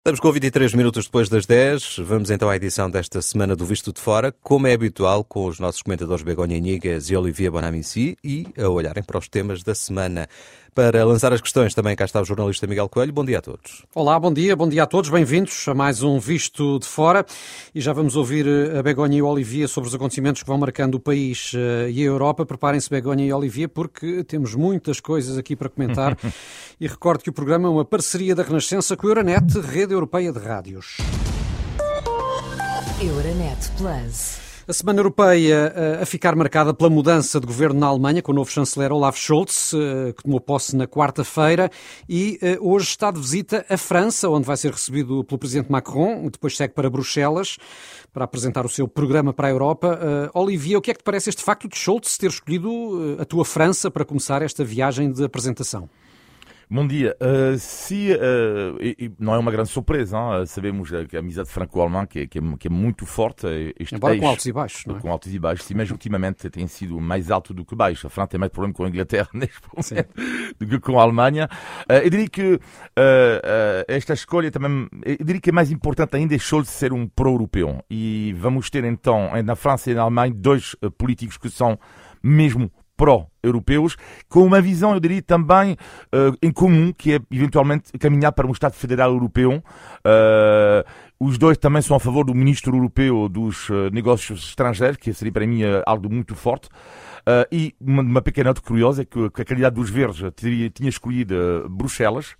Estamos com 23 minutos depois das 10. Vamos então à edição desta semana do Visto de Fora, como é habitual, com os nossos comentadores Begonha Inigas e Olivia Bonamici e a olharem para os temas da semana. Para lançar as questões também cá está o jornalista Miguel Coelho. Bom dia a todos. Olá, bom dia, bom dia a todos. Bem-vindos a mais um Visto de Fora. E já vamos ouvir eh, a Begonha e o Olivia sobre os acontecimentos que vão marcando o país eh, e a Europa. Preparem-se, Begonha e Olivia, porque temos muitas coisas aqui para comentar. e recordo que o programa é uma parceria da Renascença com a Euronet, Rede Europeia de Rádios. Euronet Plus. A Semana Europeia eh, a ficar marcada pela mudança de governo na Alemanha, com o novo chanceler Olaf Scholz, eh, que tomou posse na quarta-feira, e eh, hoje está de visita à França, onde vai ser recebido pelo presidente Macron, depois segue para Bruxelas para apresentar o seu programa para a Europa. Olivia, o que é que te parece este facto de Scholz ter escolhido a tua França para começar esta viagem de apresentação? Bom dia. Uh, se, uh, e, e não é uma grande surpresa, hein? sabemos que a amizade franco-alemã que, que, é, que é muito forte. Este Embora com altos e baixos, não é? Com altos e baixos, sim, mas ultimamente tem sido mais alto do que baixo. A França tem mais problema com a Inglaterra neste momento do que com a Alemanha. Uh, eu diria que esta escolha também, eu diria que é mais importante ainda é Scholz ser um pró-europeu. E vamos ter então, na França e na Alemanha, dois políticos que são mesmo pró-europeus, com uma visão, eu diria, também uh, em comum, que é eventualmente caminhar para um Estado Federal Europeu. Uh, os dois também são a favor do Ministro Europeu dos uh, Negócios Estrangeiros, que seria para mim algo muito forte. e uma, uma, pequena nota curiosa é que, a candidato dos Verdes teria, tinha escolhido Bruxelas,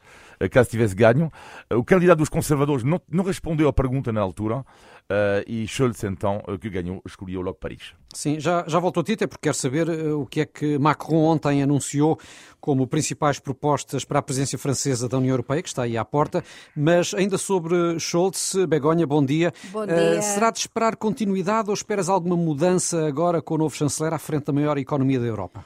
caso tivesse ganho. O candidato dos conservadores não, não respondeu à pergunta na altura. Uh, e Scholz, então, uh, que ganhou, escolheu logo Paris. Sim, já, já voltou a ti, até porque quer saber uh, o que é que Macron ontem anunciou como principais propostas para a presença francesa da União Europeia, que está aí à porta. Mas ainda sobre Scholz, Begonha, bom dia. Bom dia. será de esperar continuidade ou esperas alguma mudança agora com o novo chanceler à frente da maior economia da Europa?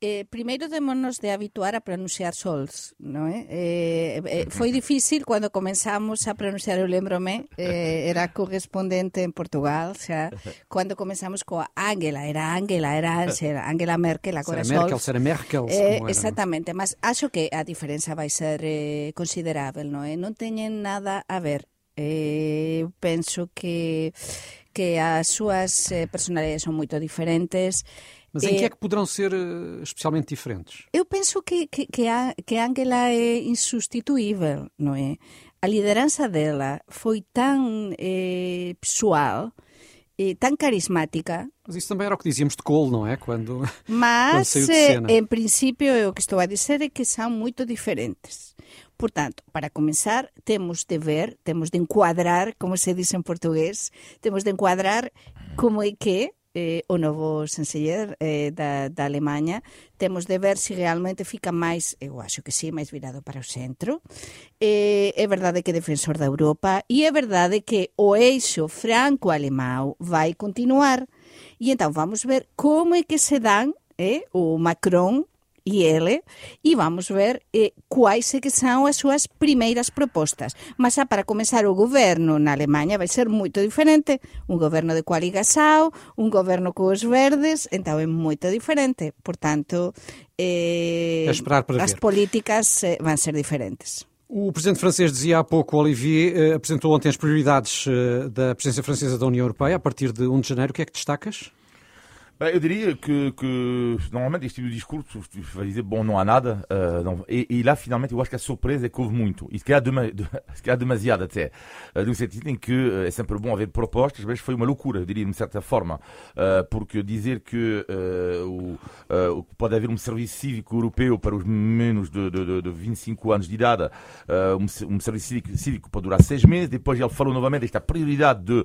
eh, primeiro démonos de habituar a pronunciar sols, non é? Eh, eh, eh foi difícil cando comenzamos a pronunciar, eu lembrome, eh, era correspondente en Portugal, xa, cando comenzamos coa Ángela, era Ángela, era Ángela, Ángela Merkel, agora Sera Merkel, será Merkel. Eh, exactamente, mas acho que a diferenza vai ser eh, considerável, non é? Eh? Non teñen nada a ver. Eh, penso que que as súas eh, personalidades son moito diferentes, mas em que é, é que poderão ser eh, especialmente diferentes? Eu penso que, que, que, a, que Angela é insubstituível, não é? A liderança dela foi tão eh, pessoal, eh, tão carismática. Mas isso também era o que dizíamos de Cole, não é? Quando, Mas, quando saiu de cena. em princípio, o que estou a dizer é que são muito diferentes. Portanto, para começar, temos de ver, temos de enquadrar, como se diz em português, temos de enquadrar como é que eh, o novo chanceller eh, da, da Alemanha, temos de ver se realmente fica máis, eu acho que sí, máis virado para o centro. Eh, é verdade que é defensor da Europa e é verdade que o eixo franco-alemão vai continuar. E então vamos ver como é que se dan eh, o Macron e ele e vamos ver eh, quais é que são as súas primeiras propostas. Mas ah, para comenzar o governo na Alemanha vai ser moito diferente, un governo de coaligação, un governo cos verdes, então é moito diferente. Portanto, eh, as políticas eh, vão ser diferentes. O presidente francês dizia há pouco, Olivier, eh, apresentou ontem as prioridades eh, da presidência francesa da União Europeia a partir de 1 de janeiro. O que é que destacas? Eu diria que, que normalmente este tipo de discurso vai dizer, bom, não há nada. Uh, não, e, e, lá, finalmente, eu acho que a surpresa é que houve muito. E se calhar, dema, de, se calhar demasiado até. Uh, no sentido em que uh, é sempre bom haver propostas, mas foi uma loucura, eu diria, de certa forma. Uh, porque dizer que o, pode haver um serviço cívico europeu para os menos de, de, de 25 anos de idade, um, um, serviço cívico, cívico pode durar seis meses, depois ele falou novamente desta prioridade de,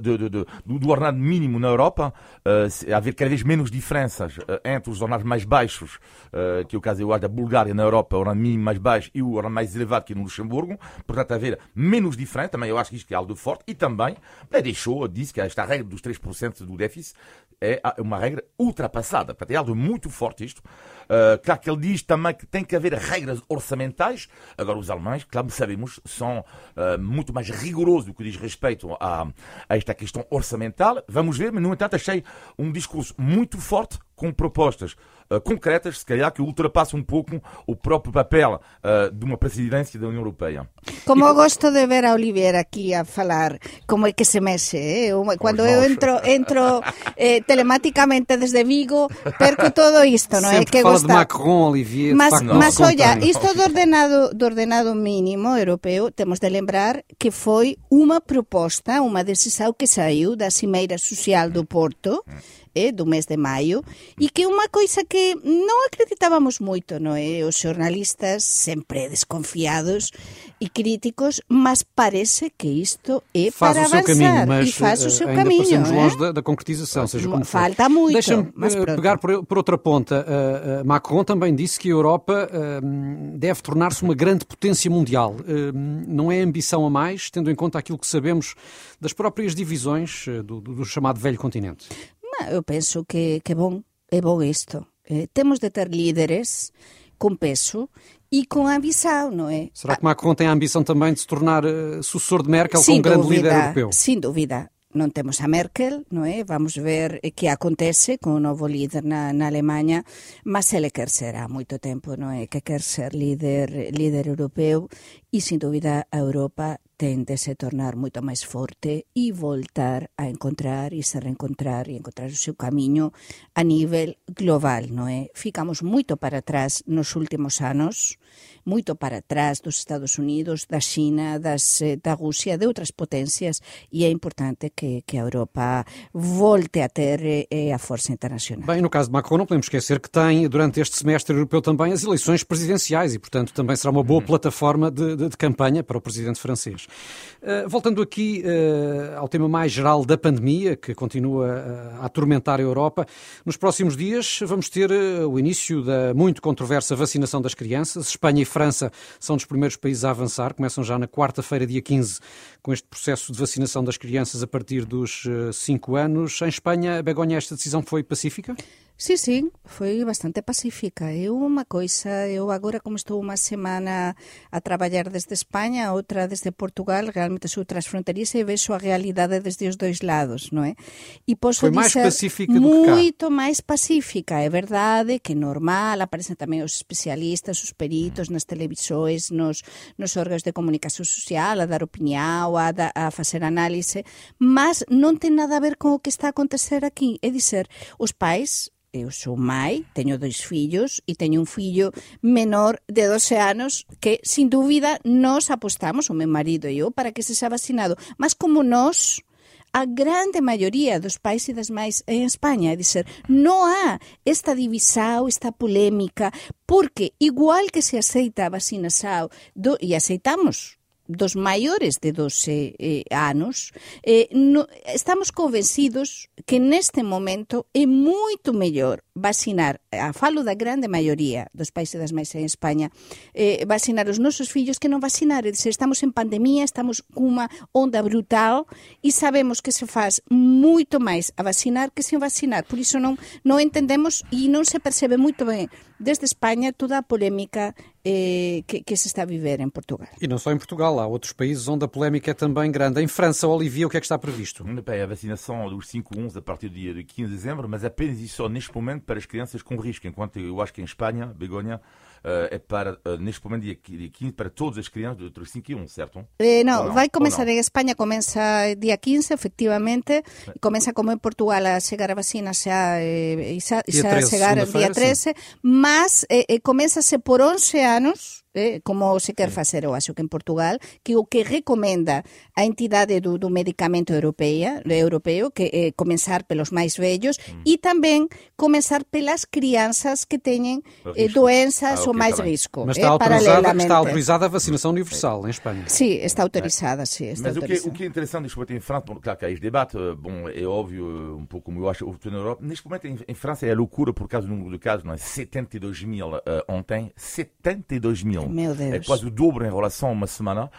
de, do, do ordenado mínimo na Europa. Uh, haver cada vez menos diferenças uh, entre os ordenados mais baixos, uh, que é o caso da Bulgária na Europa, o ordenado mínimo mais baixo, e o ordenado mais elevado que é no Luxemburgo. Portanto, haver menos diferença, também eu acho que isto é algo forte. E também deixou, disse que esta regra dos 3% do déficit é uma regra ultrapassada. Portanto, é algo muito forte isto. Uh, claro que ele diz também que tem que haver regras orçamentais. Agora, os alemães, claro, sabemos, são uh, muito mais rigorosos do que diz respeito a, a, esta questão orçamental. Vamos ver, mas, no entanto, achei um discurso muito forte, com propostas uh, concretas, se calhar, que ultrapassam um pouco o próprio papel uh, de uma presidência da União Europeia. Como e... gosto de ver a Oliveira aqui a falar como é que se mexe, eh? quando eu entro, entro eh, telematicamente desde Vigo, perco todo isto, não é? Que fala gosta... de Macron, Olivier, mas, mas olha, isto do ordenado, do ordenado mínimo europeu, temos de lembrar que foi uma proposta, uma decisão que saiu da Cimeira Social do Porto, eh, do mes de maio e que é unha coisa que non acreditábamos moito, non é? Os xornalistas sempre desconfiados e críticos, mas parece que isto é faz para avançar caminho, mas e faz o seu ainda caminho. Passamos é? longe da, da concretização, seja como Falta for. muito. Deixa-me pegar por, por, outra ponta. Uh, uh, Macron também disse que a Europa uh, deve tornar-se uma grande potência mundial. não é ambição a mais, tendo em conta aquilo que sabemos das próprias divisões do, do chamado velho continente? Eu penso que, que bom, é bom isto. Eh, temos de ter líderes com peso e com ambição, não é? Será que Macron tem a ambição também de se tornar uh, sucessor de Merkel como um grande dúvida, líder europeu? Sem dúvida. Non temos a Merkel, non é? Vamos ver que acontece con o novo líder na, na Alemanha, mas ele quer ser há moito tempo, non é? Que quer ser líder, líder europeu e, sin dúvida, a Europa ten de se tornar moito máis forte e voltar a encontrar e se reencontrar e encontrar o seu camiño a nivel global, non é? Ficamos moito para atrás nos últimos anos, moito para atrás dos Estados Unidos, da China, das, eh, da Rusia, de outras potencias e é importante que, que a Europa volte a ter eh, a força internacional. Bem, no caso de Macron, não podemos esquecer que tem, durante este semestre europeu também, as eleições presidenciais e, portanto, também será uma boa uhum. plataforma de, de, de campanha para o presidente francês. Uh, voltando aqui uh, ao tema mais geral da pandemia, que continua uh, a atormentar a Europa, nos próximos dias vamos ter o início da muito controversa vacinação das crianças. Espanha e França são dos primeiros países a avançar, começam já na quarta-feira, dia 15, com este processo de vacinação das crianças a partir dos 5 anos. Em Espanha, Begonha, esta decisão foi pacífica? Sí, sí, foi bastante pacífica. Eu unha coisa, eu agora como estou unha semana a traballar desde España, outra desde Portugal, realmente sou transfronteriza e vexo a realidade desde os dois lados, non é? E posso foi máis pacífica. Moito máis pacífica, é verdade que normal, aparecen tamén os especialistas, os peritos nas televisores, nos, nos órganos de comunicación social, a dar opinião, a, da, a facer análise, mas non ten nada a ver con o que está a acontecer aquí. É dizer, os pais eu sou mãe, teño dois fillos e teño un fillo menor de 12 anos que, sin dúbida, nós apostamos, o meu marido e eu, para que se xa vacinado. Mas como nós, a grande maioría dos pais e das mães en España, é dizer, non há esta divisão, esta polémica, porque igual que se aceita a vacinação do, e aceitamos dos maiores de 12 eh, anos, eh, no, estamos convencidos que neste momento é moito mellor vacinar, a falo da grande maioría dos países das máis en España, eh, vacinar os nosos fillos que non vacinar. É dizer, estamos en pandemia, estamos cunha onda brutal e sabemos que se faz moito máis a vacinar que sen vacinar. Por iso non, non entendemos e non se percebe moito ben desde España toda a polémica eh, que, que, se está a viver em Portugal. E não só em Portugal, há outros países onde a polémica é também grande. Em França, Olivia, o que é que está previsto? Bem, a vacinação dos 5-11 a partir do dia 15 de dezembro, mas apenas e só neste momento para as crianças com risco, enquanto eu acho que em Espanha, Begonha, uh, é para, uh, neste momento, dia 15, para todas as crianças entre 5 e 1, certo? Eh, não, não, vai começar em Espanha, começa dia 15, efectivamente, e começa como em Portugal a chegar a vacina xa, eh, xa, xa chegar dia 13, mas eh, eh, começa-se por 11 anos, eh, como se quer facer, eu acho que en Portugal, que o que recomenda a entidade do, do medicamento europeia, europeo, que é eh, comenzar pelos máis vellos mm. e tamén comenzar pelas crianças que teñen eh, doenzas ah, okay, ou máis risco. Mas está, eh, autorizada, está autorizada a vacinação universal em Espanha. Sim, está autorizada, sim. Está Mas autorizada. O, que, o que é interessante neste momento em França, bom, claro que há este debate, bom, é óbvio, um pouco como eu acho na Europa, neste momento em, em França é a loucura por causa do número de casos, não é? 72 mil uh, ontem, 72 mil. Meu Deus. É quase o dobro em relação a uma semana.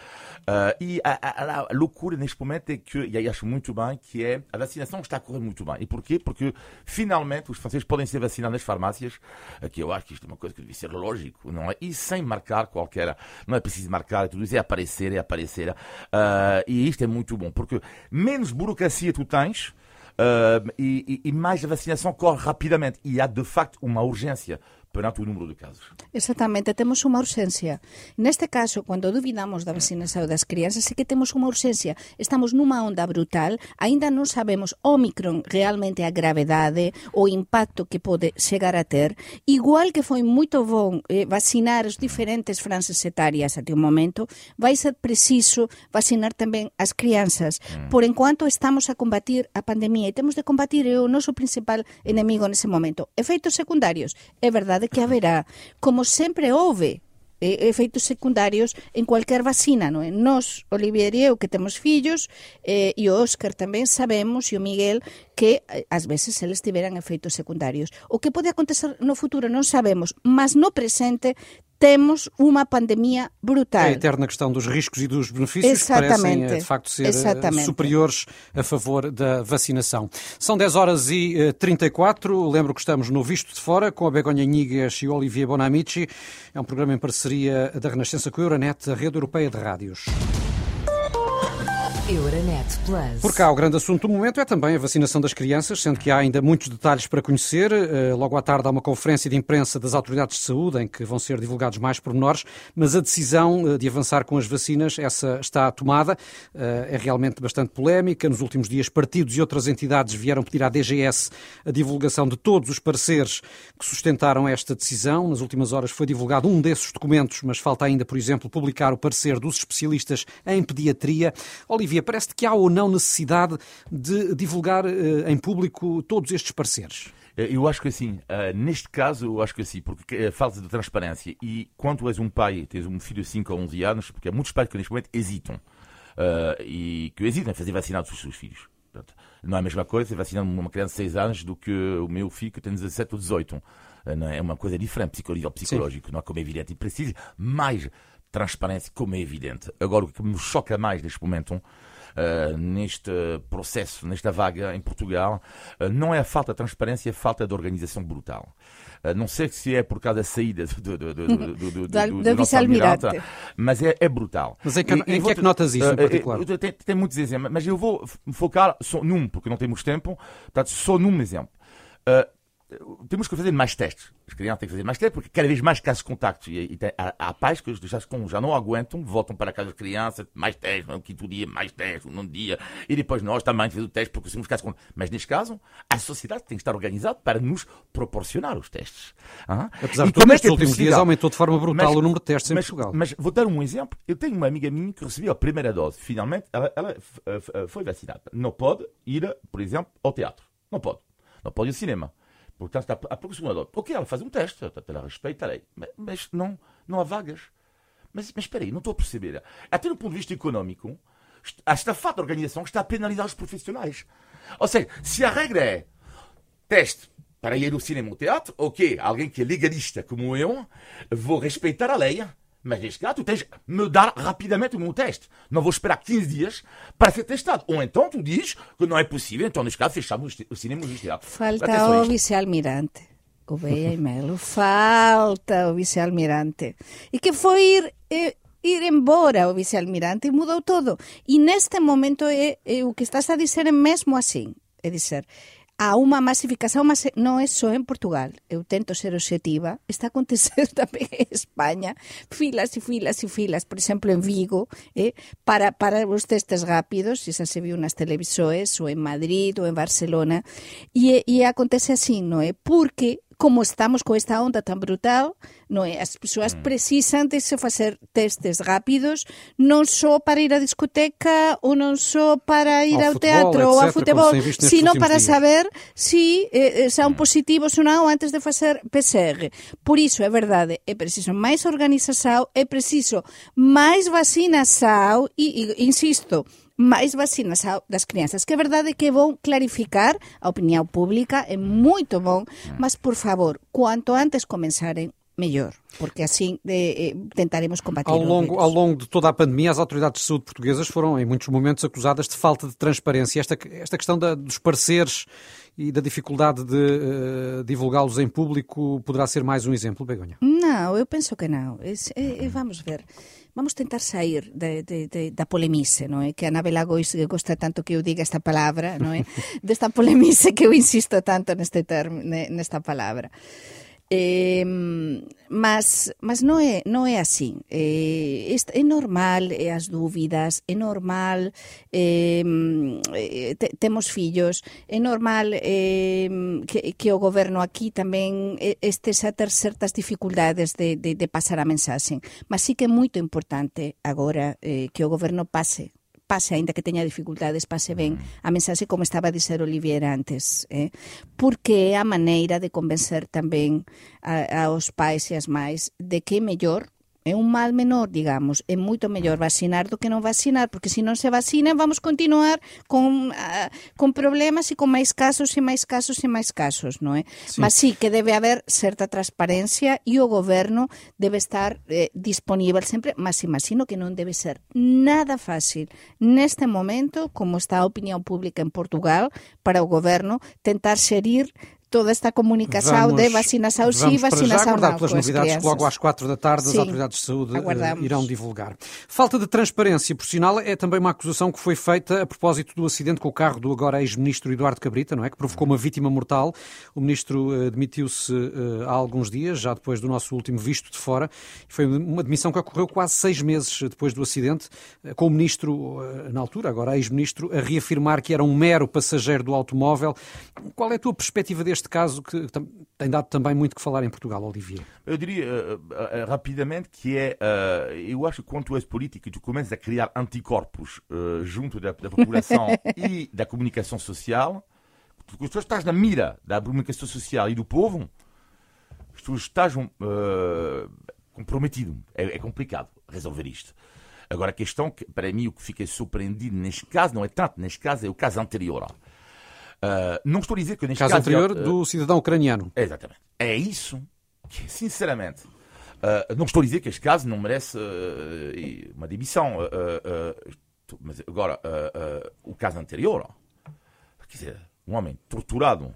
Uh, e a, a, a, loucura neste momento é que, e aí acho muito bem, que é a vacinação está a correr muito bem. E porquê? Porque finalmente os franceses podem ser vacinados nas farmácias, que eu acho que isto é uma coisa que deve ser lógico, não é? E sem marcar qualquer. Não é preciso marcar, tudo isso é aparecer, é aparecer. Uh, e isto é muito bom, porque menos burocracia tu tens Uh, e, e, e mais a vacinação corre rapidamente. E há, de facto, uma urgência perante o número de casos. Exactamente, temos unha urxencia. Neste caso, cando duvidamos da vacinación das crianças, é que temos unha urxencia. Estamos nunha onda brutal, aínda non sabemos Omicron realmente a gravedade, o impacto que pode chegar a ter. Igual que foi moito bon eh, vacinar os diferentes frances etarias até o momento, vai ser preciso vacinar tamén as crianças. Mm. Por enquanto estamos a combatir a pandemia e temos de combatir o noso principal enemigo nese momento. Efeitos secundarios. É verdade verdade que haberá, como sempre houve, eh, efeitos secundarios en cualquier vacina, non é? Nos, Olivier e eu, que temos fillos, eh, e o Óscar tamén sabemos, e o Miguel, que eh, ás veces eles tiveran efeitos secundarios. O que pode acontecer no futuro non sabemos, mas no presente temos uma pandemia brutal. É a eterna questão dos riscos e dos benefícios Exatamente. que parecem, de facto, ser Exatamente. superiores a favor da vacinação. São 10 horas e 34. Lembro que estamos no Visto de Fora com a Begonha Nigas e o Olivier Bonamici. É um programa em parceria da Renascença com a Euronet, a rede europeia de rádios. Euronet Plus. Por cá, o grande assunto do momento é também a vacinação das crianças, sendo que há ainda muitos detalhes para conhecer. Eh, logo à tarde há uma conferência de imprensa das autoridades de saúde em que vão ser divulgados mais pormenores, mas a decisão eh, de avançar com as vacinas, essa está tomada. Eh, é realmente bastante polémica. Nos últimos dias, partidos e outras entidades vieram pedir à DGS a divulgação de todos os pareceres que sustentaram esta decisão. Nas últimas horas foi divulgado um desses documentos, mas falta ainda, por exemplo, publicar o parecer dos especialistas em pediatria. Olivia parece que há ou não necessidade de divulgar uh, em público todos estes pareceres? Eh, eu acho que assim, uh, neste caso, eu acho que assim, porque é falta de transparência. E quando és um pai, tens um filho de 5 ou 11 anos, porque há muitos pais que neste momento hesitam. E que hesitam em fazer vacinar os seus filhos. Portanto, não é a mesma coisa vacinar uma criança de 6 anos do que o meu filho que tem 17 ou 18. Não é? é uma coisa diferente, psicológico, psicológico não é como é evidente. E precisa mais transparência, como é evidente. Agora, o que me choca mais neste momento neste processo, nesta vaga em Portugal, uh, não é a falta de transparência, é a falta de organização brutal. Uh, não sei se é por causa da saída do, do, do, do, do, do, do, do nosso almirante, mas é, é, brutal. Mas em que, e, em que é que notas isso em particular? Tem, tem muitos exemplos, mas eu vou focar só num, porque não temos tempo, portanto, só num exemplo. Uh, temos que fazer mais testes. As crianças têm que fazer mais testes, porque cada vez mais casos de contacto. E, e tem, há, há, pais que já, já não aguentam, voltam para casa das crianças, mais testes, um quinto dia, mais testes, um dia. E depois nós também fazemos o teste, porque somos casos de contacto. Mas neste caso, a sociedade tem que estar organizada para nos proporcionar os testes. Ah? Apesar de tudo, nestes é últimos dias aumentou de forma brutal mas, o número de testes mas, em Portugal. Mas vou dar um exemplo. Eu tenho uma amiga minha que recebeu a primeira dose. Finalmente, ela, ela foi vacinada. Não pode ir, por exemplo, ao teatro. Não pode. Não pode ir ao cinema Portanto, a aproximador. Ok, ela faz um teste, ela respeitarei. Mas, mas não, não há vagas. Mas, mas espera aí, não estou a perceber. Até do ponto de vista económico, esta falta de organização está a penalizar os profissionais. Ou seja, se a regra é teste para ir ao cinema ou teatro, ok, alguém que é legalista como eu, vou respeitar a lei. Mas neste caso, tu tens de me dar rapidamente o meu teste. Não vou esperar 15 dias para ser testado. Ou então tu dizes que não é possível, então neste caso fechamos o cinema o teatro. Falta o vice-almirante. Gouveia e Melo. Falta o vice-almirante. E que foi ir, eh, ir embora o vice-almirante e mudou todo. E neste momento é, é o que estás a dizer é mesmo assim. É dizer, há unha masificación, mas non é só en Portugal. Eu tento ser objetiva. Está acontecendo tamén en España. Filas e filas e filas, por exemplo, en Vigo, eh, para, para os testes rápidos, se xa se viu nas televisores, ou en Madrid, ou en Barcelona. E, e acontece así, non é? Porque como estamos con esta onda tan brutal, non é? As persoas mm. precisan de se facer testes rápidos, non só para ir á discoteca ou non só para ir ao, ao teatro ou ao futebol, sino para días. saber se si, eh, son mm. positivos ou non antes de facer PCR. Por iso, é verdade, é preciso máis organização, é preciso máis vacinação e, e insisto, máis vacinas das crianças. Que é verdade que é bom clarificar a opinião pública, é muito bom, mas por favor, quanto antes comenzarem melhor, porque assim eh, tentaremos combater ao longo, ao longo de toda a pandemia, as autoridades de saúde portuguesas foram, em muitos momentos, acusadas de falta de transparência. Esta, esta questão da, dos pareceres e da dificuldade de uh, divulgá-los em público poderá ser mais um exemplo, Begonha? Não, eu penso que não. É, é, vamos ver. Vamos tentar sair de, de, de, da polemice, não é? Que a Anabela Gois gosta tanto que eu diga esta palavra, não é? Desta polemice que eu insisto tanto neste termo, nesta palavra. Eh, mas, mas non é, non é así. Eh, é normal eh, as dúbidas, é normal eh, te, temos fillos, é normal eh, que, que o goberno aquí tamén estes a ter certas dificultades de, de, de pasar a mensaxe. Mas sí que é moito importante agora eh, que o goberno pase pase, aínda que teña dificultades, pase ben mm. a mensaxe como estaba a dizer Olivier antes, eh? porque é a maneira de convencer tamén a, aos pais e as mais de que é mellor é un mal menor, digamos, é moito mellor vacinar do que non vacinar, porque se non se vacina vamos continuar con, uh, con problemas e con máis casos e máis casos e máis casos, non é? Sí. Mas sí que debe haber certa transparencia e o goberno debe estar eh, disponível sempre, mas imagino que non debe ser nada fácil neste momento, como está a opinión pública en Portugal, para o goberno tentar xerir toda esta comunicação vamos, de vacinação sim, vacinação não. pelas novidades que logo às quatro da tarde sim, as autoridades de saúde eh, aguardamos. irão divulgar. Falta de transparência, por sinal, é também uma acusação que foi feita a propósito do acidente com o carro do agora ex-ministro Eduardo Cabrita, não é? Que provocou uma vítima mortal. O ministro uh, demitiu-se uh, há alguns dias, já depois do nosso último visto de fora. Foi uma demissão que ocorreu quase seis meses depois do acidente, uh, com o ministro, na altura, agora ex-ministro, a reafirmar que era um mero passageiro do automóvel. Qual é a tua perspectiva deste este caso que tem dado também muito que falar em Portugal, Olivier? Eu diria uh, uh, rapidamente que é, uh, eu acho que quando tu és político e tu começas a criar anticorpos junto da, da população e da comunicação social, tu, tu estás na mira da comunicação social e do povo, tu estás comprometido. É, é complicado resolver isto. Agora, a questão que, para mim, o que fiquei surpreendido neste caso, não é tanto neste caso, é o caso anterior. Uh, não estou a dizer que neste caso, caso anterior uh, do cidadão ucraniano. Exatamente. É isso que, sinceramente, uh, não estou a dizer que este caso não merece uma demissão. mas agora, o caso anterior, quer dizer, um homem torturado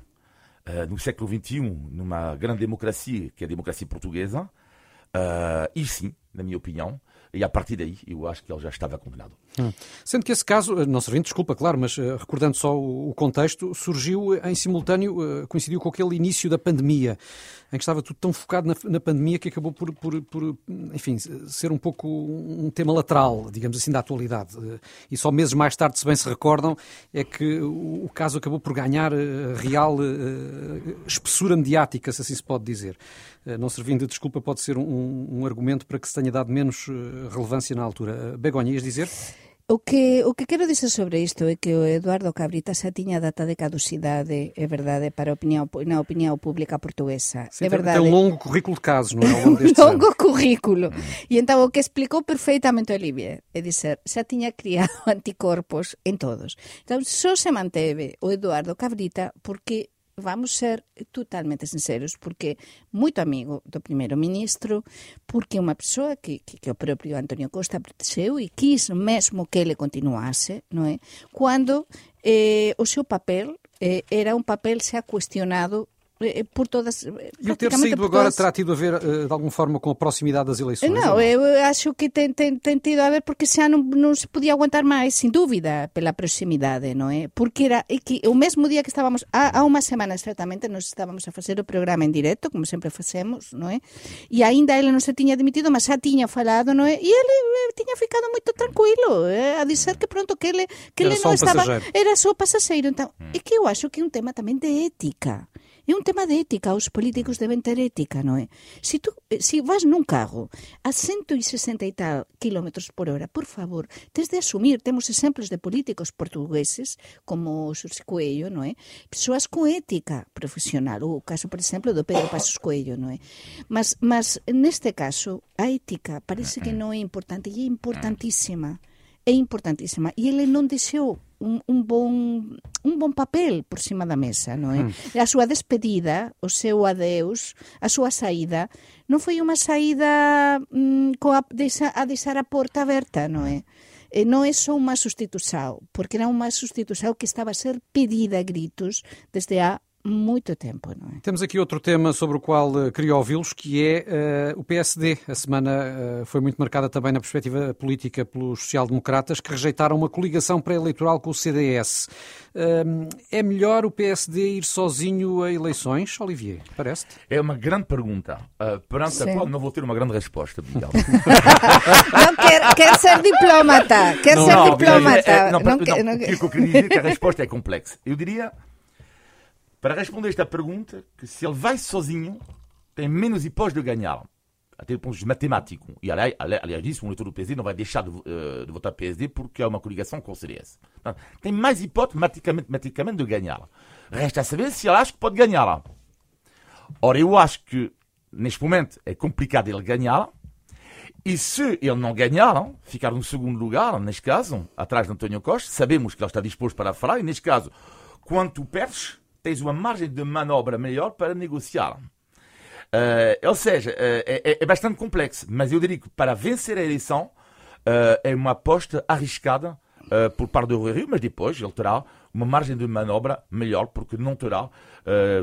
no século XXI, numa grande democracia, que é a democracia portuguesa, e sim, na minha opinião, e a partir daí eu acho que ele já estava condenado. Hum. Sendo que esse caso, eh, não servindo desculpa, claro, mas uh, recordando só o, contexto, surgiu em simultâneo, uh, coincidiu com aquele início da pandemia, em que estava tudo tão focado na, na pandemia que acabou por, por, por, enfim, ser um pouco um tema lateral, digamos assim, da atualidade. Uh, e só meses mais tarde, se bem se recordam, é que o, caso acabou por ganhar real espessura mediática, se assim se pode dizer. não servindo de desculpa, pode ser um, um argumento para que se tenha dado menos relevância na altura. Begonha, ias dizer? O que, o que quero dizer sobre isto é que o Eduardo Cabrita xa tiña data de caducidade, é verdade, para a opinión, na opinión pública portuguesa. Sim, é verdade. Tem um longo currículo de casos, não é? Um longo anos. currículo. E então o que explicou perfeitamente Olivia é dizer, xa tiña criado anticorpos en todos. Então só se manteve o Eduardo Cabrita porque vamos ser totalmente sinceros, porque moito amigo do primeiro ministro, porque unha persoa que, que, que o propio Antonio Costa protexeu e quis mesmo que ele continuase, non é? Cando eh, o seu papel eh, era un papel xa cuestionado eh, por todas. E o ter saído agora todas... terá tido a ver, eh, de alguma forma, com a proximidade das eleições? Não, eu acho que tem, tem, tem tido a ver porque já não, não se podia aguentar mais, sem dúvida, pela proximidade, não é? Porque era que o mesmo dia que estávamos, há, há uma semana exatamente, nós estávamos a fazer o programa em direto, como sempre fazemos, não é? E ainda ele não se tinha demitido, mas já tinha falado, não é? E ele eh, tinha ficado muito tranquilo, eh, a dizer que pronto, que ele, que ele não um estava. Passageiro. Era só passageiro. Então, é que eu acho que é um tema também de ética. É un tema de ética, os políticos deben ter ética, non é? Se tú, se vas nun carro a 160 e tal kilómetros por hora, por favor, tes de asumir, temos exemplos de políticos portugueses como Xurxi Coelho, non é? Persoas con ética profesional, o caso, por exemplo, do Pedro Pasos Coelho, non é? Mas, mas neste caso, a ética parece que non é importante e é importantísima é importantísima. E ele non deixou un, un bon un bon papel por cima da mesa, non é? Mm. A súa despedida, o seu adeus, a súa saída, non foi unha saída mm, coa, desa, a deixar a porta aberta, non é? E non é só unha sustitución, porque era unha sustitución que estaba a ser pedida a gritos desde a muito tempo, não é? Temos aqui outro tema sobre o qual uh, queria ouvi-los, que é uh, o PSD. A semana uh, foi muito marcada também na perspectiva política pelos social-democratas, que rejeitaram uma coligação pré-eleitoral com o CDS. é melhor o PSD ir sozinho a eleições, Olivier? Parece-te? É uma grande pergunta, perante Sim. a qual não vou ter uma grande resposta, Miguel. não, quer, quer ser diplomata. Quer não, ser não, diplomata. É, não, não, não, não, que eu queria dizer que a resposta é complexa. Eu diria para responder esta pergunta, que se ele vai sozinho, tem menos hipótese de ganhar. Até do ponto de matemático. E aliás, aliás disso, o eleitor do PSD não vai deixar de, uh, de votar PSD porque há uma coligação com o CDS. tem mais hipótese matematicamente, matematicamente de ganhar. Resta saber se ele acha que pode ganhar. Ora, eu acho que neste momento é complicado ele ganhar. E se ele não ganhar, ficar no segundo lugar, neste caso, atrás de António Costa, sabemos que ele está disposto para falar, e neste caso, quanto perdes, tens uma margem de manobra maior para negociar. Uh, ou seja, uh, é, é, bastante complexo, mas eu diria que para vencer a eleição uh, é uma aposta arriscada por parte do Rui Rio, mas depois ele terá uma margem de manobra melhor, porque não terá,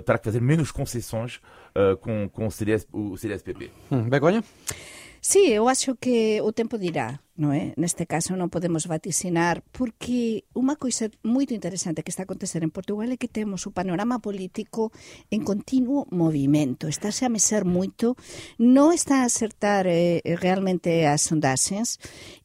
terá que fazer menos concessões com, com o, CDS, o CDSPP. Hum, Begonha? Sí, eu acho que o tempo dirá, non é? Neste caso non podemos vaticinar porque unha coisa moito interesante que está a acontecer en Portugal é que temos o panorama político en continuo movimento. Estáse a meser moito, non está a acertar eh, realmente as sondaxes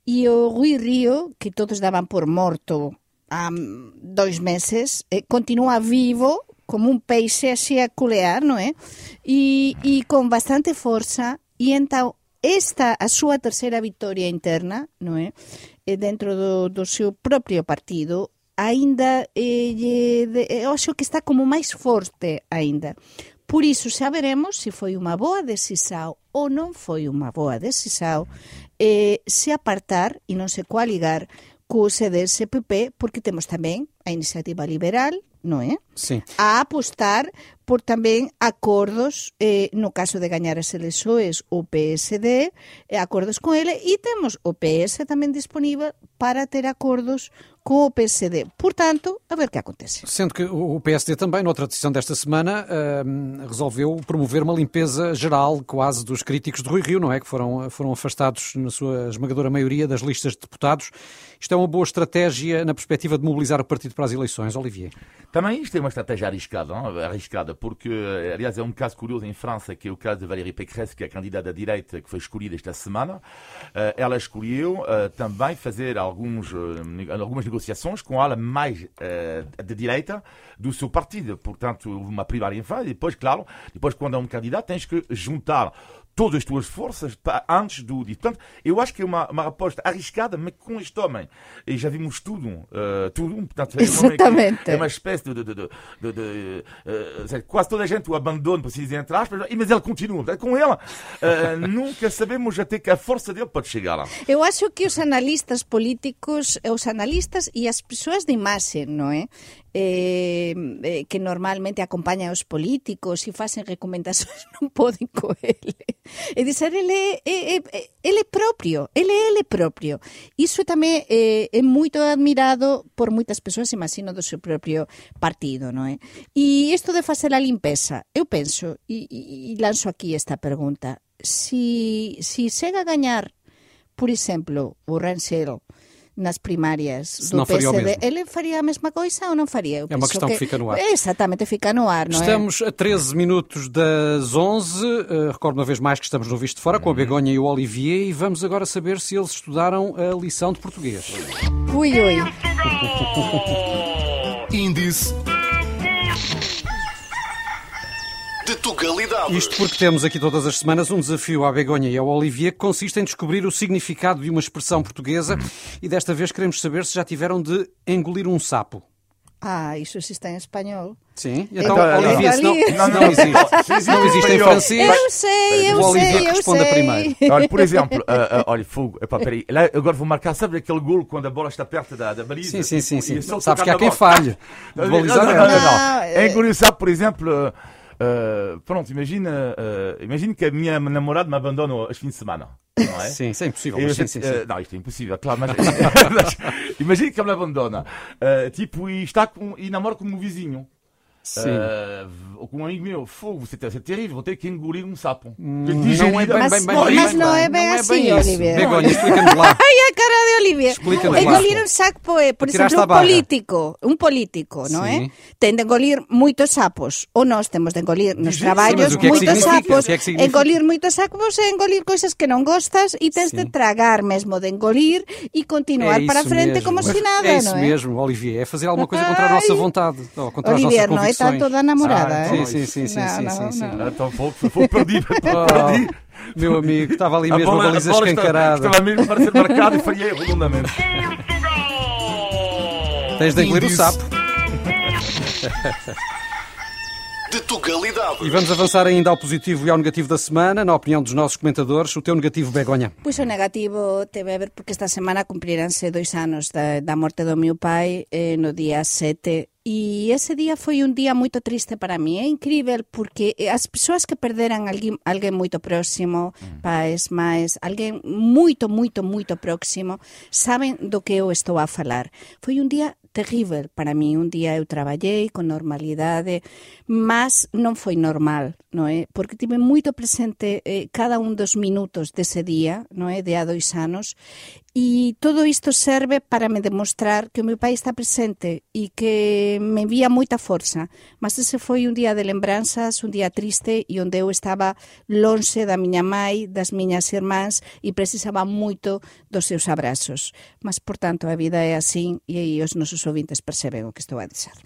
e o Rui Río, que todos daban por morto há dois meses, eh, continúa vivo como un peixe así a culear, non é? E, e con bastante forza e entao esta a súa terceira victoria interna, non é? dentro do, do seu propio partido, aínda eh, lle, de, eh, eu acho que está como máis forte aínda. Por iso xa veremos se foi unha boa decisão ou non foi unha boa decisão eh, se apartar e non se coaligar co CDS-PP, porque temos tamén a iniciativa liberal, non é? Sí. A apostar por tamén acordos, eh, no caso de gañar as eleições, o PSD, eh, acordos con ele, e temos o PS tamén disponível para ter acordos com o PSD. Portanto, a ver o que acontece. Sendo que o PSD também, noutra decisão desta semana, uh, resolveu promover uma limpeza geral quase dos críticos de Rui Rio, não é? Que foram, foram afastados na sua esmagadora maioria das listas de deputados. Isto é uma boa estratégia na perspectiva de mobilizar o partido para as eleições, Olivier? Também isto é uma estratégia arriscada, não? arriscada porque, aliás, é um caso curioso em França, que é o caso de Valérie Pécresse, que é a candidata da direita que foi escolhida esta semana. Uh, ela escolheu uh, também fazer alguns, uh, algumas negociações com a mais de direita do seu partido. Portanto, uma primária em frente, e depois, claro, depois quando é um candidato, tens que juntar todas as tuas forças antes do dito. Portanto, eu acho que é uma, uma aposta arriscada, mas com este homem. E já vimos tudo. Uh, tudo portanto, é Exatamente. É uma espécie de. de, de, de, de uh, quase toda a gente o abandona, por dizer entre aspas, mas ele continua. Com ele, uh, nunca sabemos até que a força dele pode chegar lá. Eu acho que os analistas políticos, os analistas e as pessoas de imagem, não é? Eh, eh, que normalmente acompañan os políticos e facen recomendacións non poden co ele. E dizer, ele é, é, ele é propio, ele é ele propio. Iso tamén é, é moito admirado por moitas persoas, imagino, do seu propio partido, non é? E isto de facer a limpeza, eu penso, e, e, e lanzo aquí esta pergunta, si, si chega a gañar, por exemplo, o Rensel, nas primárias do PSD, ele faria a mesma coisa ou não faria? Eu é uma questão que... que... fica no ar. exatamente, fica no ar, não estamos é? a 13 minutos das 11. Uh, recordo uma vez mais que estamos no Visto de Fora com a Begonha e o Olivier e vamos agora saber se eles estudaram a lição de português. Ui, ui. Índice de Tugalidade. Isto porque temos aqui todas as semanas um desafio à Begonha e ao Olivier que consiste em descobrir o significado de uma expressão portuguesa e desta vez queremos saber se já tiveram de engolir um sapo. Ah, isso existe em espanhol. Sim, então, Galicia. Olivia, se não, se não existe, não existe em francês, Eu sei, eu o sei, que eu responda sei. primeiro. Olha, por exemplo, ah, ah, olha, fogo, epá, peraí, lá agora vou marcar, sabe aquele golo quando a bola está perto da, da baliza? Sim, sim, sim, sim. E só Sabes que há quem falhe. Não, não, não, não, não. Não, é- engraçado, por exemplo, ah, ah, pronto, imagina, ah, imagina que a minha namorada me abandona aos fins de semana, não é? Sim, isso é impossível. Eu sim, sim, sim. eh, não, isto é impossível, claro, mas, mas imagina que ela me abandona, eh, tipo, e está com, e namora com o meu vizinho. Eh, com um amigo meu, fogo, c'est é terrível, vou ter que engolir um sapo. Não é bem, Mas- bem, bem, mas bem, não é bem assim, isso. Olivier. Begonha, explica-nos lá. Ai, a cara de lá. Engolir un sapo é, por exemplo, a vaga. político, un político, Sí. é? Ten de engolir moitos sapos, ou nós temos de engolir nos que é que moitos significa? sapos. É engolir moitos sapos é engolir coisas que non gostas e tens de Sim. tragar mesmo de engolir e continuar É para isso frente mesmo. como Mas se nada, É isso non é? mesmo, Olivier. É fazer alguma coisa contra a nossa vontade. Ou contra as não é nossas convicções. tanto da namorada, Ah, é? Sim, sim, sim, sim, Não, sim, não, sim, não. Então, fogo, fogo, perdi, Oh, perdi. meu amigo, estava ali A mesmo a bola- a baliza estava- escancarada. Estava mesmo para ser marcado e falhei redondamente. Tens de engolir o sapo. De Tugalidade. E vamos avançar ainda ao positivo e ao negativo da semana, na opinião dos nossos comentadores. O teu negativo, Begonha. Pois o negativo teve a ver porque esta semana cumpriránse dois anos da, da morte do meu pai eh, no día 7 E ese día foi un día moito triste para mí, é incrível porque eh, as persoas que perderan alguén, alguén moito próximo, mm. pais, máis, alguén moito, moito, moito próximo, saben do que eu estou a falar. Foi un día terrível para mí. Un día eu traballei con normalidade, mas non foi normal, non é? Porque tive moito presente eh, cada un dos minutos dese día, non é? De há dois anos, e todo isto serve para me demostrar que o meu pai está presente e que me envía moita forza. Mas ese foi un día de lembranzas, un día triste e onde eu estaba lonxe da miña mai, das miñas irmáns e precisaba moito dos seus abrazos. Mas, por tanto, a vida é así e aí os nosos ouvintes perceben o que estou a dizer.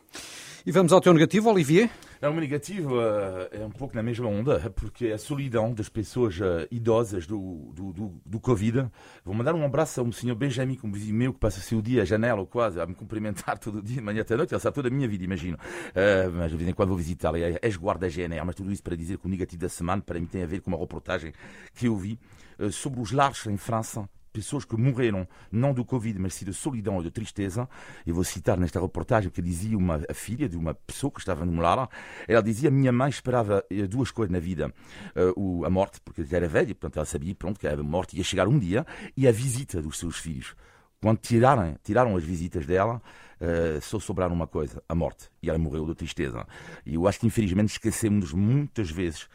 E vamos ao teu negativo, Olivier. É, o meu negativo eh, é um pouco na mesma onda, porque a solidão das pessoas eh, idosas do, do, do, do Covid. Vou mandar um abraço a um senhor Benjamin, como vizinho meu, que passa seu dia à janela ou quase a me cumprimentar todo dia, de manhã até noite. Ele sabe toda a minha vida, imagino. Eh, mas de vez em quando vou visitá-lo. É ex-guarda GNR, mas tudo isso para dizer que o negativo da semana, para mim, tem a ver com uma reportagem que eu vi eh, sobre os lares em França pessoas que morreram não do Covid, mas sim de solidão ou de tristeza. Eu vou citar nesta reportagem que dizia uma a filha de uma pessoa que estava num lar. Ela dizia: Minha mãe esperava eh, duas coisas na vida: o, a morte, porque já era velha, portanto ela sabia pronto, que a morte ia chegar um dia, e a visita dos seus filhos. Quando tiraram, tiraram as visitas dela, eh, só sobraram uma coisa: a morte. E ela morreu de tristeza. E eu acho que infelizmente esquecemos muitas vezes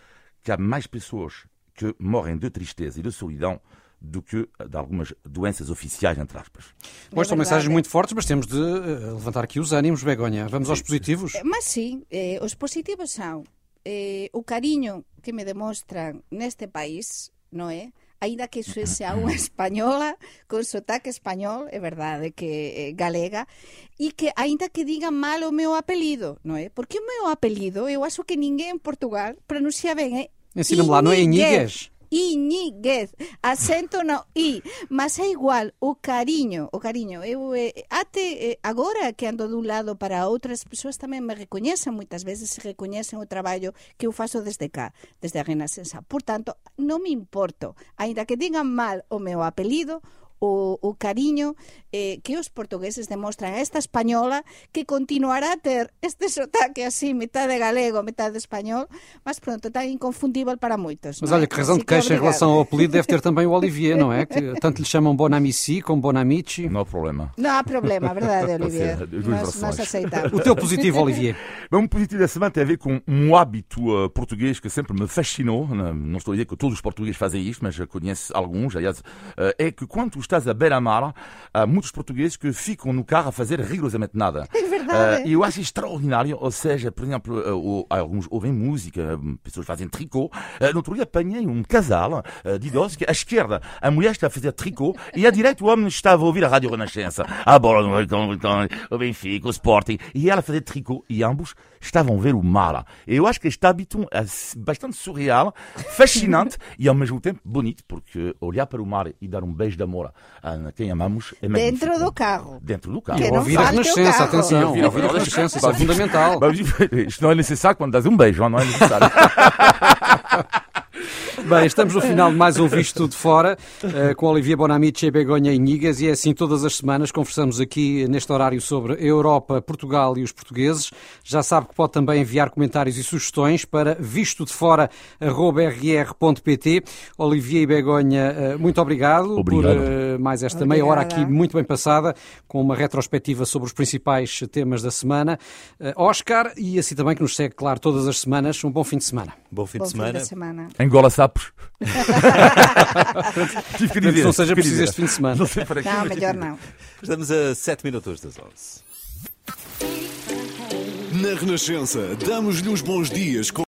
que há mais pessoas que morrem de tristeza e de solidão do que de algumas doenças oficiais, entre aspas. Bom, são mensagens muito fortes, mas temos de eh, levantar aqui os ânimos, Begonha. Vamos aos positivos. Eh, Mas sí, eh, os positivos son eh, o cariño que me demostran neste país, non é? Ainda que iso sea unha española con sotaque español, é verdade que eh, galega, e que aínda que digan mal o meu apelido, non é? Porque o meu apelido, eu acho que ninguén en Portugal pronuncia ben, é Ensina-me lá, não é Iñiguez? Iñiguez, acento no I, mas é igual o cariño, o cariño. Eu eh, até eh, agora que ando dun lado para outro, as persoas tamén me recoñecen moitas veces, se recoñecen o traballo que eu faço desde cá, desde a Renascença. Por tanto, non me importo, aínda que digan mal o meu apelido, o, o cariño eh, que os portugueses demostran a esta española que continuará a ter este sotaque así, metade galego, metade español, mas pronto, tan inconfundível para moitos. Mas é? olha, que razão de queixa em relação ao apelido deve ter também o Olivier, não é? Que tanto lhe chamam Bonamici como Bonamici. Não há problema. Non há problema, verdade, Olivier? Nós, aceitamos. O teu positivo, Olivier. Bem, um positivo da semana tem a ver com um hábito uh, português que sempre me fascinou. Não, não estou a dizer que todos os portugueses fazem isto, mas conheço alguns. Aliás, uh, é que quando tu estás à beira-mar, há muitos portugueses que ficam no carro a fazer rigorosamente nada. É verdade. Uh, eu acho extraordinário. Ou seja, por exemplo, uh, alguns ouvem música, um, pessoas fazem tricô. Uh, no outro dia apanhei um casal de idosos que à esquerda a mulher está a fazer tricô e à direita o homem estava a ouvir a Rádio Renascença. A bola o Benfica, o Sporting. E ela a fazer tricô e ambos estavam a ver o mar. Eu acho que este hábito é bastante surreal, fascinante e ao mesmo tempo bonito, porque olhar para o mar e dar um beijo de amor a quem amamos é magnífico. Dentro do carro. Dentro do carro. Que não Ouvir a Renascença, atenção. Ouvir Ouvir a Renascença, isso é fundamental. Isto não é necessário quando dás um beijo, não é necessário. Bem, estamos no final de mais um Visto de Fora, eh, com Olivia Bonamici e Begonha Inigas, e é assim todas as semanas conversamos aqui neste horário sobre a Europa, Portugal e os portugueses. Já sabe que pode também enviar comentários e sugestões para vistodefora.rr.pt. Olivia e Begonha, eh, muito obrigado, Obrigado. por eh, mais esta meia hora Obrigada. aqui muito bem passada, com uma retrospectiva sobre os principais temas da semana. Oscar, e assim também que nos segue, claro, todas as semanas. Um bom fim de semana. Bom fim Bom de semana. fim de semana. Engola sapos. Tive que dizer. Não seja preciso dizer. este fim de semana. Não sei para quê, Não, melhor não. Estamos a 7 minutos das 11. Na Renascença, damos-lhe os bons dias com